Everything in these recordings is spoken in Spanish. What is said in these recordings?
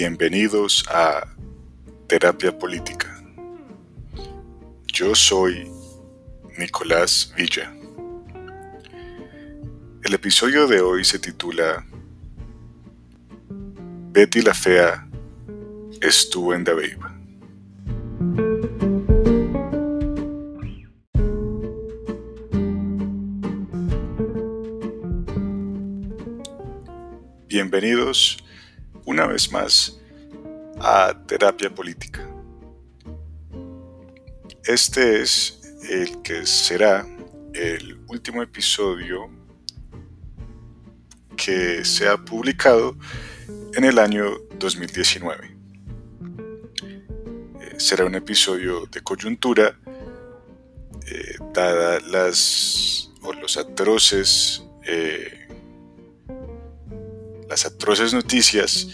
Bienvenidos a Terapia Política. Yo soy Nicolás Villa. El episodio de hoy se titula Betty la Fea estuvo en Dabeiba. Bienvenidos una vez más a Terapia Política. Este es el que será el último episodio que se ha publicado en el año 2019. Eh, será un episodio de coyuntura, eh, dada las o los atroces eh, las atroces noticias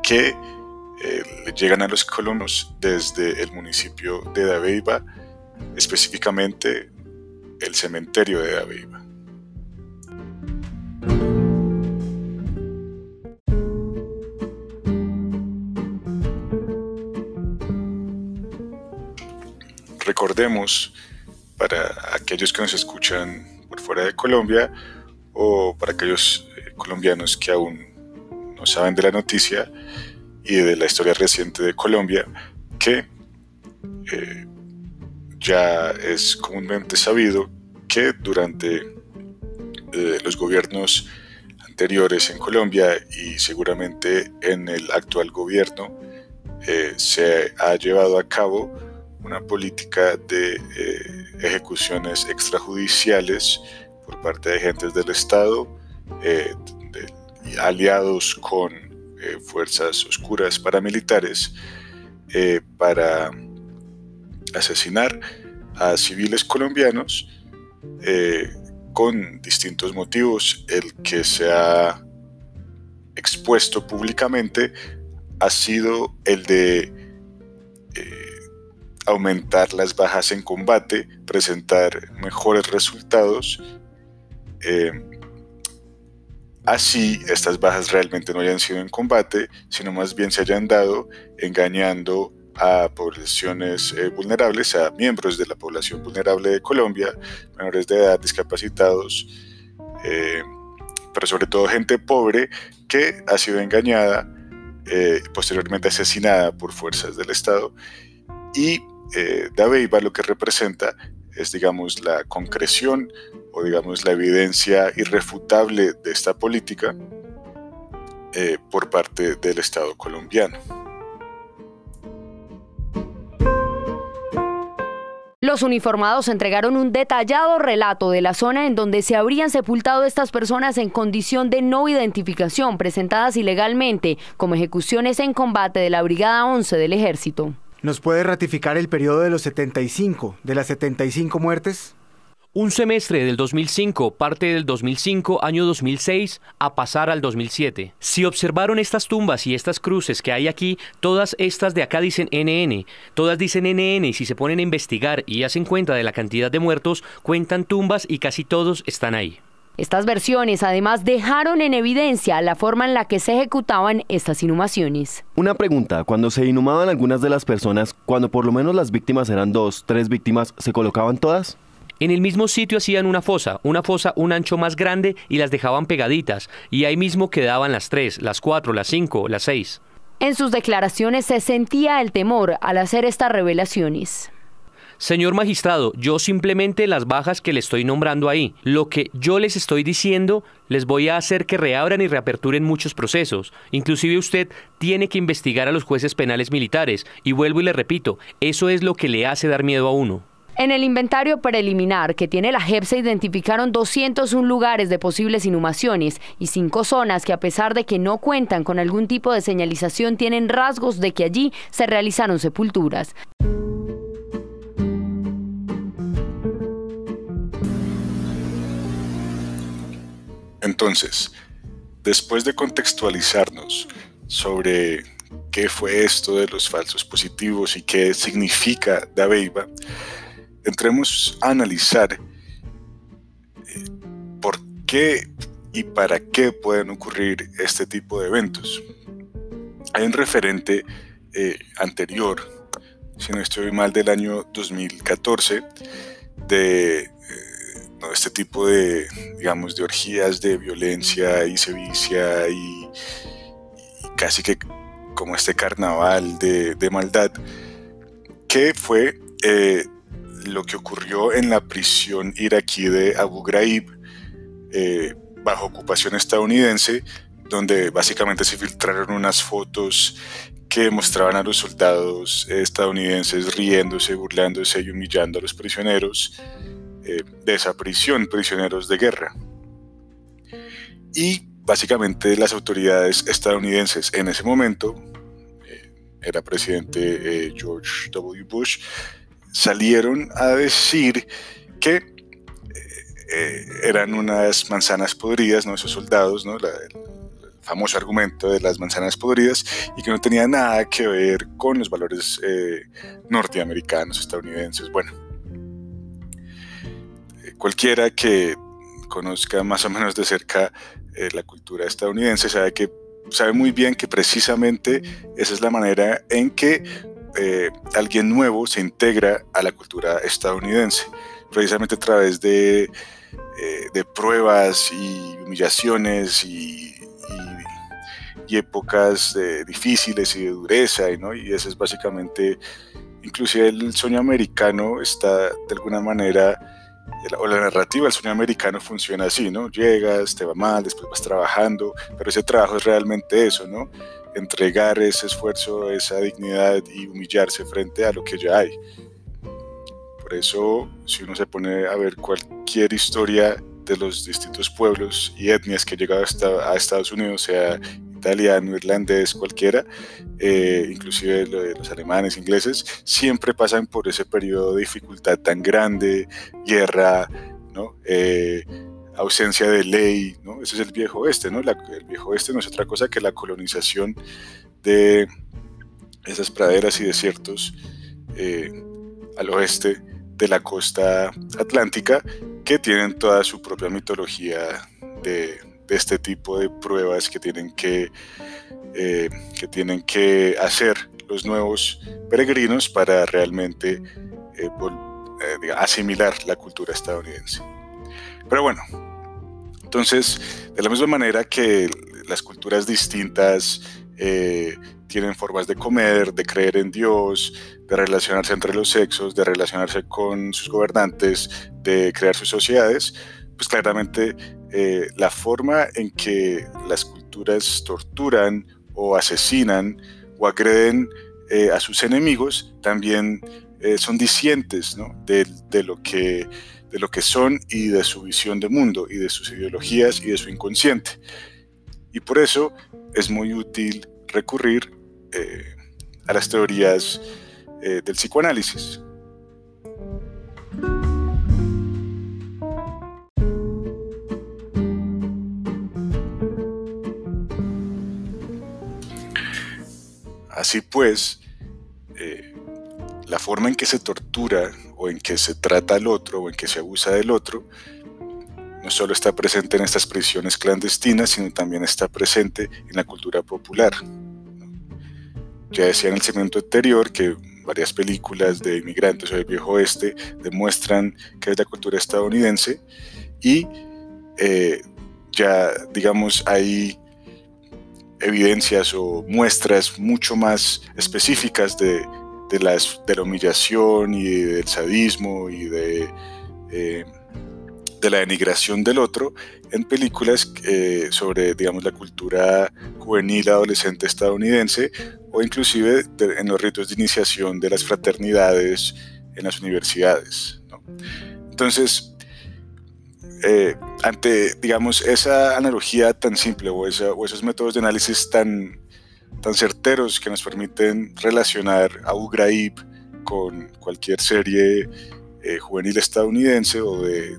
que eh, llegan a los colonos desde el municipio de Dabeiba, específicamente el cementerio de Dabeiba. Recordemos, para aquellos que nos escuchan por fuera de Colombia o para aquellos eh, colombianos que aún no saben de la noticia y de la historia reciente de Colombia, que eh, ya es comúnmente sabido que durante eh, los gobiernos anteriores en Colombia y seguramente en el actual gobierno eh, se ha llevado a cabo una política de ejecuciones extrajudiciales por parte de agentes del Estado, aliados con eh, fuerzas oscuras paramilitares eh, para asesinar a civiles colombianos eh, con distintos motivos. El que se ha expuesto públicamente ha sido el de aumentar las bajas en combate, presentar mejores resultados así estas bajas realmente no hayan sido en combate, sino más bien se hayan dado engañando a poblaciones eh, vulnerables, a miembros de la población vulnerable de Colombia, menores de edad, discapacitados, eh, pero sobre todo gente pobre que ha sido engañada, eh, posteriormente asesinada por fuerzas del Estado. Y eh, Dabeiba lo que representa es, digamos, la concreción o digamos la evidencia irrefutable de esta política eh, por parte del Estado colombiano. Los uniformados entregaron un detallado relato de la zona en donde se habrían sepultado estas personas en condición de no identificación presentadas ilegalmente como ejecuciones en combate de la Brigada 11 del Ejército. ¿Nos puede ratificar el periodo de los 75, de las 75 muertes? Un semestre del 2005, parte del 2005, año 2006, a pasar al 2007. Si observaron estas tumbas y estas cruces que hay aquí, todas estas de acá dicen NN, todas dicen NN y si se ponen a investigar y hacen cuenta de la cantidad de muertos, cuentan tumbas y casi todos están ahí. Estas versiones además dejaron en evidencia la forma en la que se ejecutaban estas inhumaciones. Una pregunta, cuando se inhumaban algunas de las personas, cuando por lo menos las víctimas eran dos, tres víctimas, ¿se colocaban todas? En el mismo sitio hacían una fosa, una fosa un ancho más grande y las dejaban pegaditas, y ahí mismo quedaban las tres, las cuatro, las cinco, las seis. En sus declaraciones se sentía el temor al hacer estas revelaciones. Señor magistrado, yo simplemente las bajas que le estoy nombrando ahí, lo que yo les estoy diciendo, les voy a hacer que reabran y reaperturen muchos procesos. Inclusive usted tiene que investigar a los jueces penales militares, y vuelvo y le repito, eso es lo que le hace dar miedo a uno. En el inventario preliminar que tiene la JEP se identificaron 201 lugares de posibles inhumaciones y cinco zonas que a pesar de que no cuentan con algún tipo de señalización tienen rasgos de que allí se realizaron sepulturas. Entonces, después de contextualizarnos sobre qué fue esto de los falsos positivos y qué significa Dabeiba, entremos a analizar eh, por qué y para qué pueden ocurrir este tipo de eventos. hay un referente eh, anterior, si no estoy mal, del año 2014, de eh, este tipo de, digamos, de orgías de violencia y sevicia y, casi que como este carnaval de, maldad, que fue eh, lo que ocurrió en la prisión iraquí de Abu Ghraib, bajo ocupación estadounidense, donde básicamente se filtraron unas fotos que mostraban a los soldados estadounidenses riéndose, burlándose y humillando a los prisioneros eh, de esa prisión, prisioneros de guerra. Y básicamente las autoridades estadounidenses en ese momento, eh, era presidente eh, George W. Bush, salieron a decir que eran unas manzanas podridas, ¿no? esos soldados, ¿no? famoso argumento de las manzanas podridas y que no tenía nada que ver con los valores eh, norteamericanos, estadounidenses. Bueno, eh, cualquiera que conozca más o menos de cerca eh, la cultura estadounidense sabe que sabe muy bien que precisamente esa es la manera en que alguien nuevo se integra a la cultura estadounidense, precisamente a través de, de pruebas y humillaciones y y épocas difíciles y de dureza, ¿no? y ese es básicamente, inclusive el sueño americano está de alguna manera, o la narrativa del sueño americano funciona así, ¿no? Llegas, te va mal, después vas trabajando, pero ese trabajo es realmente eso, ¿no? Entregar ese esfuerzo, esa dignidad y humillarse frente a lo que ya hay. Por eso, si uno se pone a ver cualquier historia de los distintos pueblos y etnias que han llegado a Estados Unidos, sea italiano, irlandés, cualquiera, eh, inclusive los alemanes, ingleses, siempre pasan por ese periodo de dificultad tan grande, guerra. Eh, ausencia de ley, ¿no? Ese es el viejo oeste, el viejo oeste no es otra cosa que la colonización de esas praderas y desiertos eh, al oeste de la costa atlántica que tienen toda su propia mitología de, de este tipo de pruebas que tienen que, eh, que, tienen que hacer los nuevos peregrinos para realmente eh, eh, asimilar la cultura estadounidense. Pero bueno, entonces, de la misma manera que las culturas distintas tienen formas de comer, de creer en Dios, de relacionarse entre los sexos, de relacionarse con sus gobernantes, de crear sus sociedades, pues claramente eh, la forma en que las culturas torturan o asesinan o agreden eh, a sus enemigos también eh, son discientes de, lo que, de lo que son y de su visión de mundo y de sus ideologías y de su inconsciente. Y por eso es muy útil recurrir a las teorías del psicoanálisis. Así pues, eh, la forma en que se tortura o en que se trata al otro o en que se abusa del otro, no solo está presente en estas prisiones clandestinas, sino también está presente en la cultura popular. Ya decía en el segmento anterior que varias películas de inmigrantes o del viejo oeste demuestran que es la cultura estadounidense y eh, ya digamos hay evidencias o muestras mucho más específicas de, de, la humillación y del sadismo y de, eh, de la denigración del otro en películas eh, sobre, digamos, la cultura juvenil adolescente estadounidense o inclusive en los ritos de iniciación de las fraternidades en las universidades. Entonces, eh, ante, digamos, esa analogía tan simple o, esos métodos de análisis tan, tan certeros que nos permiten relacionar a Ugraib con cualquier serie eh, juvenil estadounidense o de,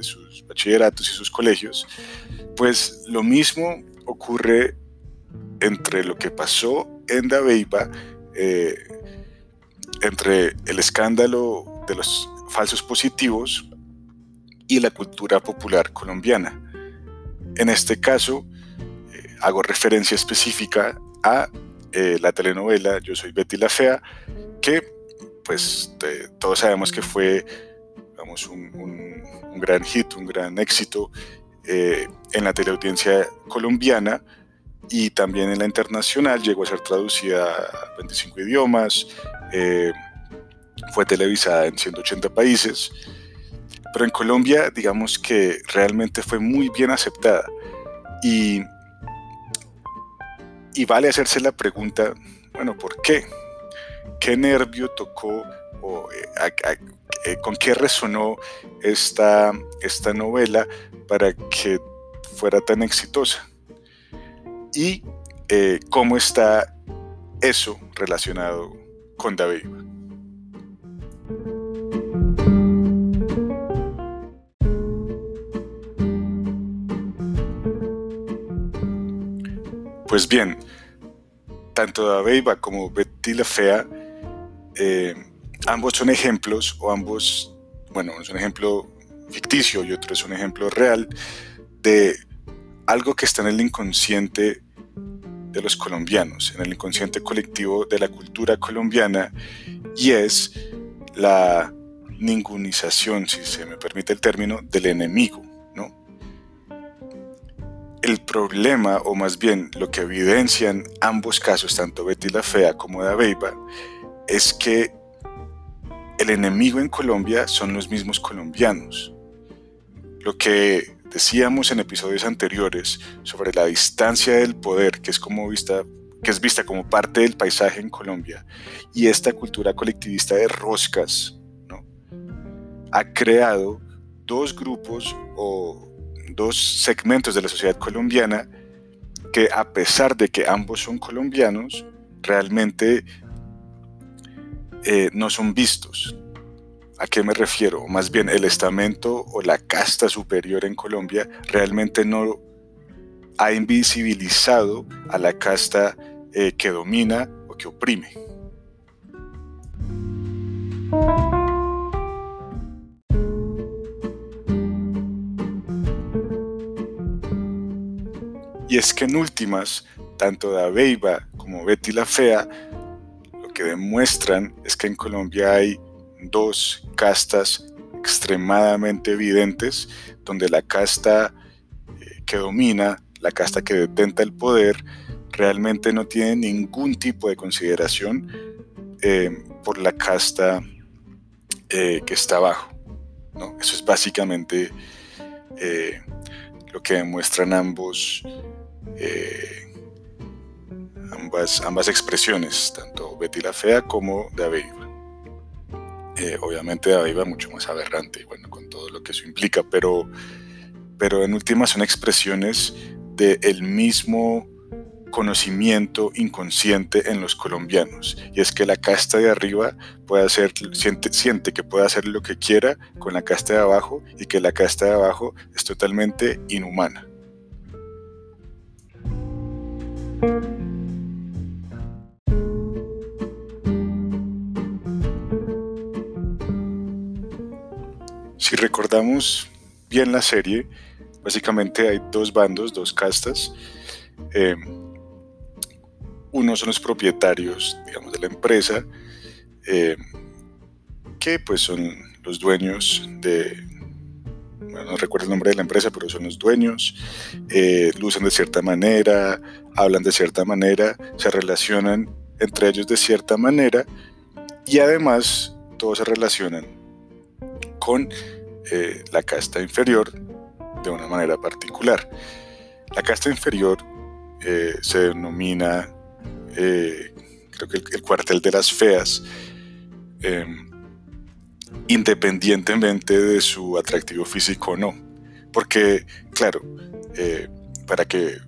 sus bachilleratos y sus colegios, pues lo mismo ocurre entre lo que pasó en Dabeiba, eh, entre el escándalo de los falsos positivos y la cultura popular colombiana. En este caso, eh, hago referencia específica a eh, la telenovela Yo soy Betty la Fea, que pues todos sabemos que fue digamos, un, gran hit, un gran éxito eh, en la teleaudiencia colombiana y también en la internacional, llegó a ser traducida a 25 idiomas, fue televisada en 180 países, pero en Colombia digamos que realmente fue muy bien aceptada y, y vale hacerse la pregunta, bueno, ¿por qué? ¿Qué nervio tocó o eh, eh, con qué resonó esta, esta novela para que fuera tan exitosa? Y eh, cómo está eso relacionado con David. Pues bien, tanto Dabeiba como Betty la Fea, eh, ambos son ejemplos, o ambos, bueno, uno es un ejemplo ficticio y otro es un ejemplo real de algo que está en el inconsciente de los colombianos, en el inconsciente colectivo de la cultura colombiana, y es la ningunización, si se me permite el término, del enemigo el problema, o más bien lo que evidencian ambos casos, tanto Betty la Fea como Dabeiba, es que el enemigo en Colombia son los mismos colombianos. Lo que decíamos en episodios anteriores sobre la distancia del poder, que es, como vista, que es vista como parte del paisaje en Colombia, y esta cultura colectivista de roscas, ¿no? ha creado dos grupos o dos segmentos de la sociedad colombiana que a pesar de que ambos son colombianos, realmente eh, no son vistos. ¿A qué me refiero? Más bien el estamento o la casta superior en Colombia realmente no ha invisibilizado a la casta eh, que domina o que oprime. Y es que en últimas, tanto Dabeiba como Betty la Fea lo que demuestran es que en Colombia hay dos castas extremadamente evidentes, donde la casta eh, que domina, la casta que detenta el poder, realmente no tiene ningún tipo de consideración eh, por la casta eh, que está abajo. Eso es básicamente lo que demuestran ambos eh, ambas, ambas expresiones, tanto Betty la Fea como de Eh, obviamente Aveiva mucho más aberrante, bueno, con todo lo que eso implica, pero, pero en últimas son expresiones del mismo conocimiento inconsciente en los colombianos. Y es que la casta de arriba puede hacer siente que puede hacer lo que quiera con la casta de abajo y que la casta de abajo es totalmente inhumana si recordamos bien la serie, básicamente hay dos bandos, dos castas. Eh, uno son los propietarios, digamos, de la empresa, eh, que pues son los dueños de, no recuerdo el nombre de la empresa, pero son los dueños, eh, lucen de cierta manera, hablan de cierta manera, se relacionan entre ellos de cierta manera y además todos se relacionan con eh, la casta inferior de una manera particular. La casta inferior eh, se denomina, creo que el, cuartel de las feas, em, independientemente de su atractivo físico o no. Porque, claro, eh, para que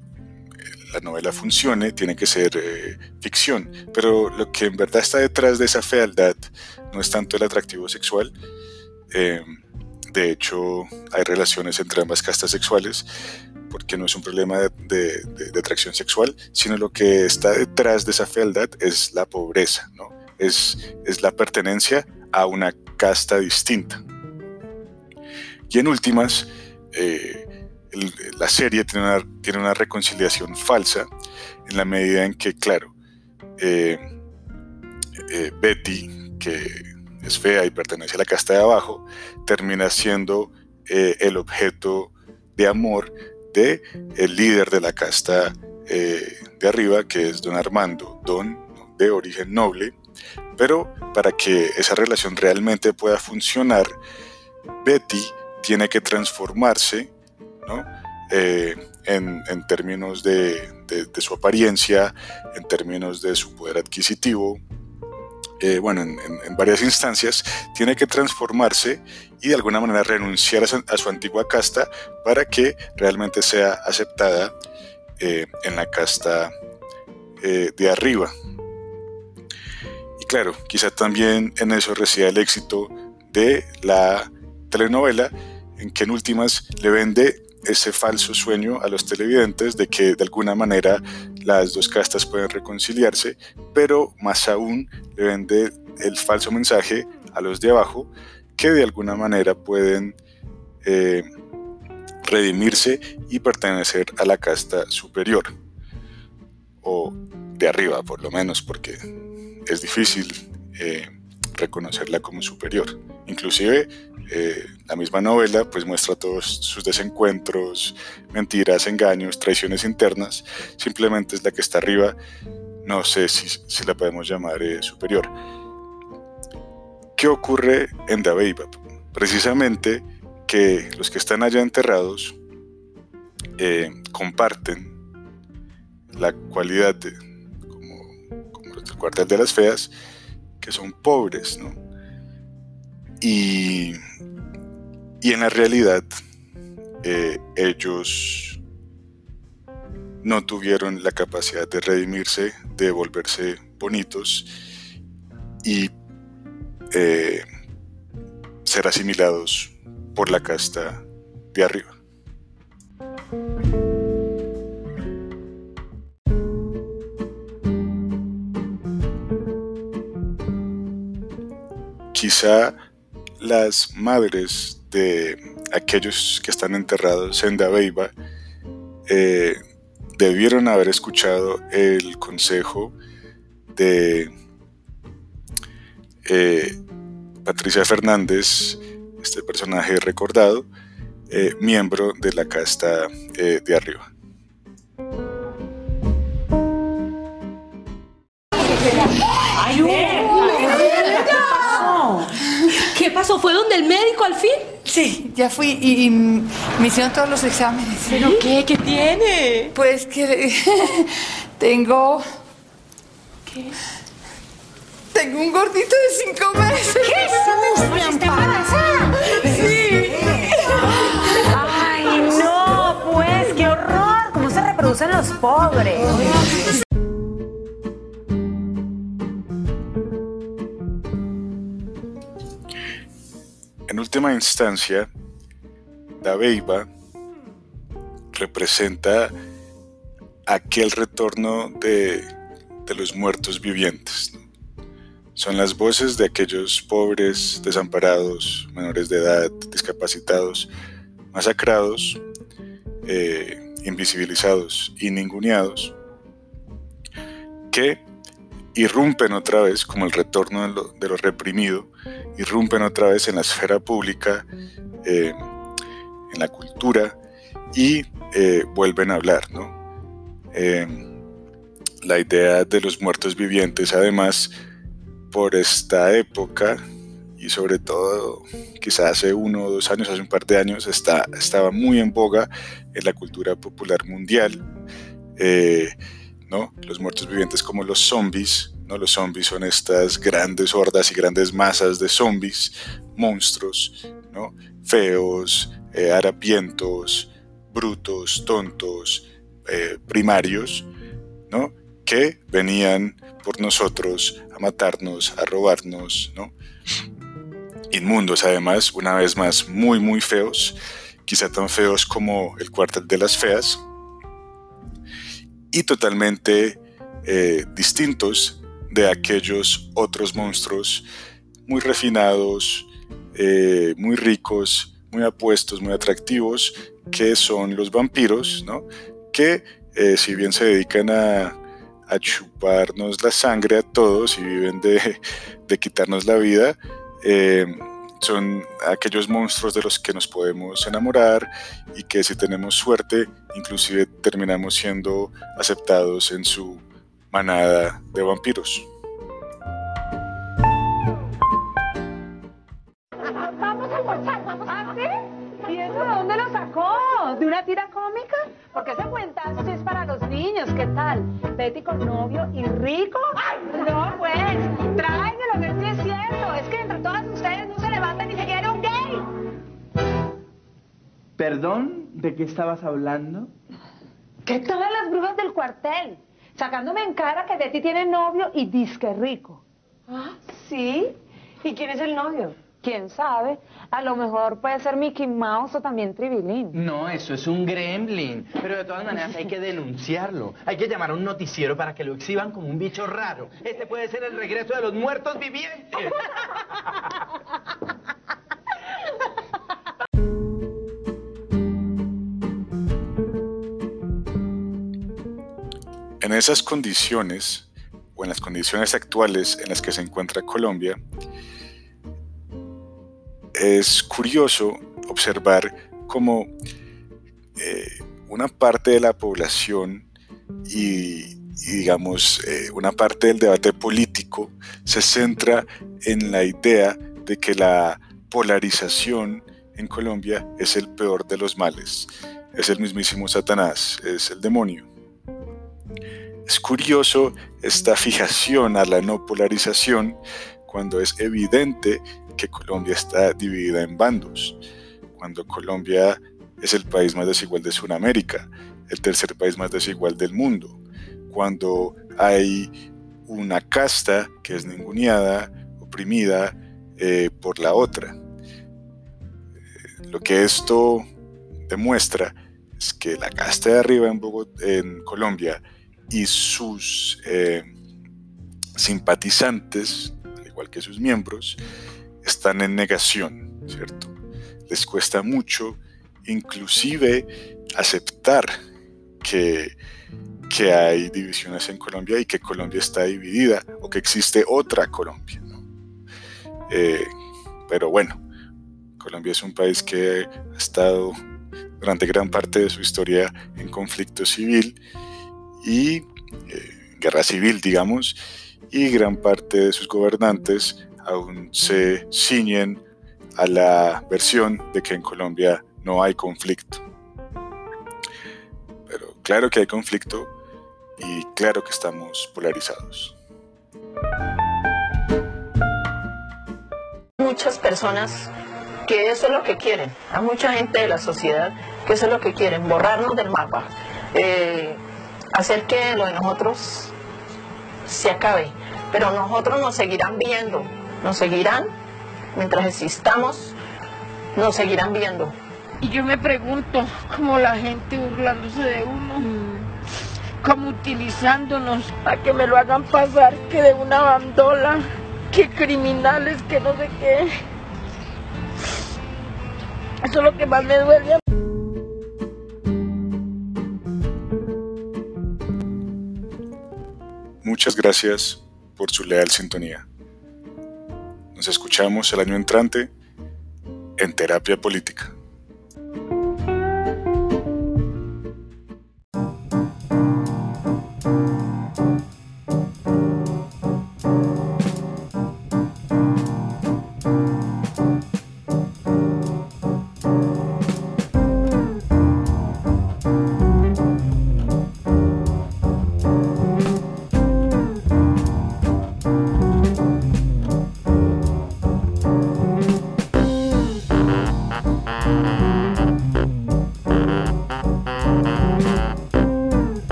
la novela funcione tiene que ser eh, ficción, pero lo que en verdad está detrás de esa fealdad no es tanto el atractivo sexual. Eh, de hecho, hay relaciones entre ambas castas sexuales porque no es un problema de, atracción sexual, sino lo que está detrás de esa fealdad es la pobreza, ¿no? es, es la pertenencia a una casta distinta. Y en últimas, eh, la serie tiene una, tiene una reconciliación falsa en la medida en que, claro, eh, eh, Betty, que es fea y pertenece a la casta de abajo, termina siendo el objeto de amor de el líder de la casta de arriba, que es don Armando, don de origen noble, pero para que esa relación realmente pueda funcionar, Betty tiene que transformarse ¿no? en, términos de, su apariencia, en términos de su poder adquisitivo, eh, bueno, en, varias instancias, tiene que transformarse y de alguna manera renunciar a su, antigua casta para que realmente sea aceptada eh, en la casta eh, de arriba. Claro, quizá también en eso resida el éxito de la telenovela, en que en últimas le vende ese falso sueño a los televidentes de que de alguna manera las dos castas pueden reconciliarse, pero más aún le vende el falso mensaje a los de abajo que de alguna manera pueden eh, redimirse y pertenecer a la casta superior o de arriba por lo menos porque es difícil eh, reconocerla como superior inclusive eh, la misma novela pues muestra todos sus desencuentros, mentiras, engaños, traiciones internas, simplemente es la que está arriba, no sé si, si la podemos llamar eh, superior. ¿Qué ocurre en Dabeiba? Precisamente que los que están allá enterrados comparten la cualidad de, del cuartel de las feas, que son pobres, ¿no? Y, en la realidad, eh, ellos no tuvieron la capacidad de redimirse, de volverse bonitos y eh, ser asimilados por la casta de arriba. Quizá las madres de aquellos que están enterrados en Dabeiba eh, debieron haber escuchado el consejo de eh, Patricia Fernández, este personaje recordado, eh, miembro de la casta de arriba. ¿Qué pasó? ¿Fue donde el médico al fin? Sí, ya fui y, me hicieron todos los exámenes. ¿Pero qué? ¿Qué tiene? Pues que tengo... ¿Qué? Tengo un gordito de cinco meses. ¡Qué susto! embarazada? Sí. Ay, no, pues, qué horror. ¿Cómo se reproducen los pobres? En última instancia, la Beiba representa aquel retorno de, los muertos vivientes. Son las voces de aquellos pobres, desamparados, menores de edad, discapacitados, masacrados, eh, invisibilizados y ninguneados, que irrumpen otra vez, como el retorno de lo, reprimido, irrumpen otra vez en la esfera pública, eh, en la cultura y eh, vuelven a hablar. Eh, la idea de los muertos vivientes, además, por esta época y sobre todo quizás hace uno o dos años, hace un par de años, está, estaba muy en boga en la cultura popular mundial. ¿No? Los muertos vivientes como los zombies, ¿no? Los zombies son estas grandes hordas y grandes masas de zombies, monstruos. Feos, eh, harapientos, brutos, tontos, eh, primarios, ¿no? Que venían por nosotros a matarnos, a robarnos, ¿no? Inmundos además, una vez más, muy, muy feos, quizá tan feos como el cuartel de las feas, y totalmente eh, distintos de aquellos otros monstruos muy refinados, eh, muy ricos, muy apuestos, muy atractivos, que son los vampiros, ¿no? que eh, si bien se dedican a, a chuparnos la sangre a todos y viven de, quitarnos la vida, son aquellos monstruos de los que nos podemos enamorar y que si tenemos suerte, inclusive terminamos siendo aceptados en su manada de vampiros. ¿De una tira cómica? Porque ese cuentazo sí es para los niños, ¿qué tal? Betty con novio y rico. ¡Ay! No, pues, tráiganlo, que sí es cierto. Es que entre todas ustedes no se levanta ni siquiera un gay. ¿Perdón? ¿De qué estabas hablando? ¿Qué todas las brujas del cuartel? Sacándome en cara que Betty tiene novio y disque rico. ¿Ah, sí? ¿Y quién es el novio? quién sabe, a lo mejor puede ser Mickey Mouse o también Tribilín. No, eso es un gremlin. Pero de todas maneras hay que denunciarlo. Hay que llamar a un noticiero para que lo exhiban como un bicho raro. Este puede ser el regreso de los muertos vivientes. esas condiciones, o en las condiciones actuales en las que se encuentra Colombia, es curioso observar cómo eh, una parte de la población y, digamos eh, una parte del debate político se centra en la idea de que la polarización en Colombia es el peor de los males, es el mismísimo Satanás, es el demonio. Es curioso esta fijación a la no polarización cuando es evidente que Colombia está dividida en bandos, cuando Colombia es el país más desigual de Sudamérica, el tercer país más desigual del mundo, cuando hay una casta que es ninguneada, oprimida eh, por la otra. Lo que esto demuestra es que la casta de arriba en, en Colombia y sus eh, simpatizantes, al igual que sus miembros, están en negación, ¿cierto? Les cuesta mucho inclusive aceptar que, que hay divisiones en Colombia y que Colombia está dividida o que existe otra Colombia. Eh, pero bueno, Colombia es un país que ha estado durante gran parte de su historia en conflicto civil y eh, guerra civil, digamos, y gran parte de sus gobernantes aún se ciñen a la versión de que en Colombia no hay conflicto. Pero claro que hay conflicto y claro que estamos polarizados. Muchas personas que eso es lo que quieren, hay mucha gente de la sociedad que eso es lo que quieren, borrarnos del mapa, eh, hacer que lo de nosotros se acabe, pero nosotros nos seguirán viendo, nos seguirán, mientras existamos, nos seguirán viendo. Y yo me pregunto, cómo la gente burlándose de uno, como utilizándonos para que me lo hagan pasar que de una bandola, que criminales, que no sé qué. Eso es lo que más me duele. Muchas gracias por su leal sintonía. Nos escuchamos el año entrante en Terapia Política.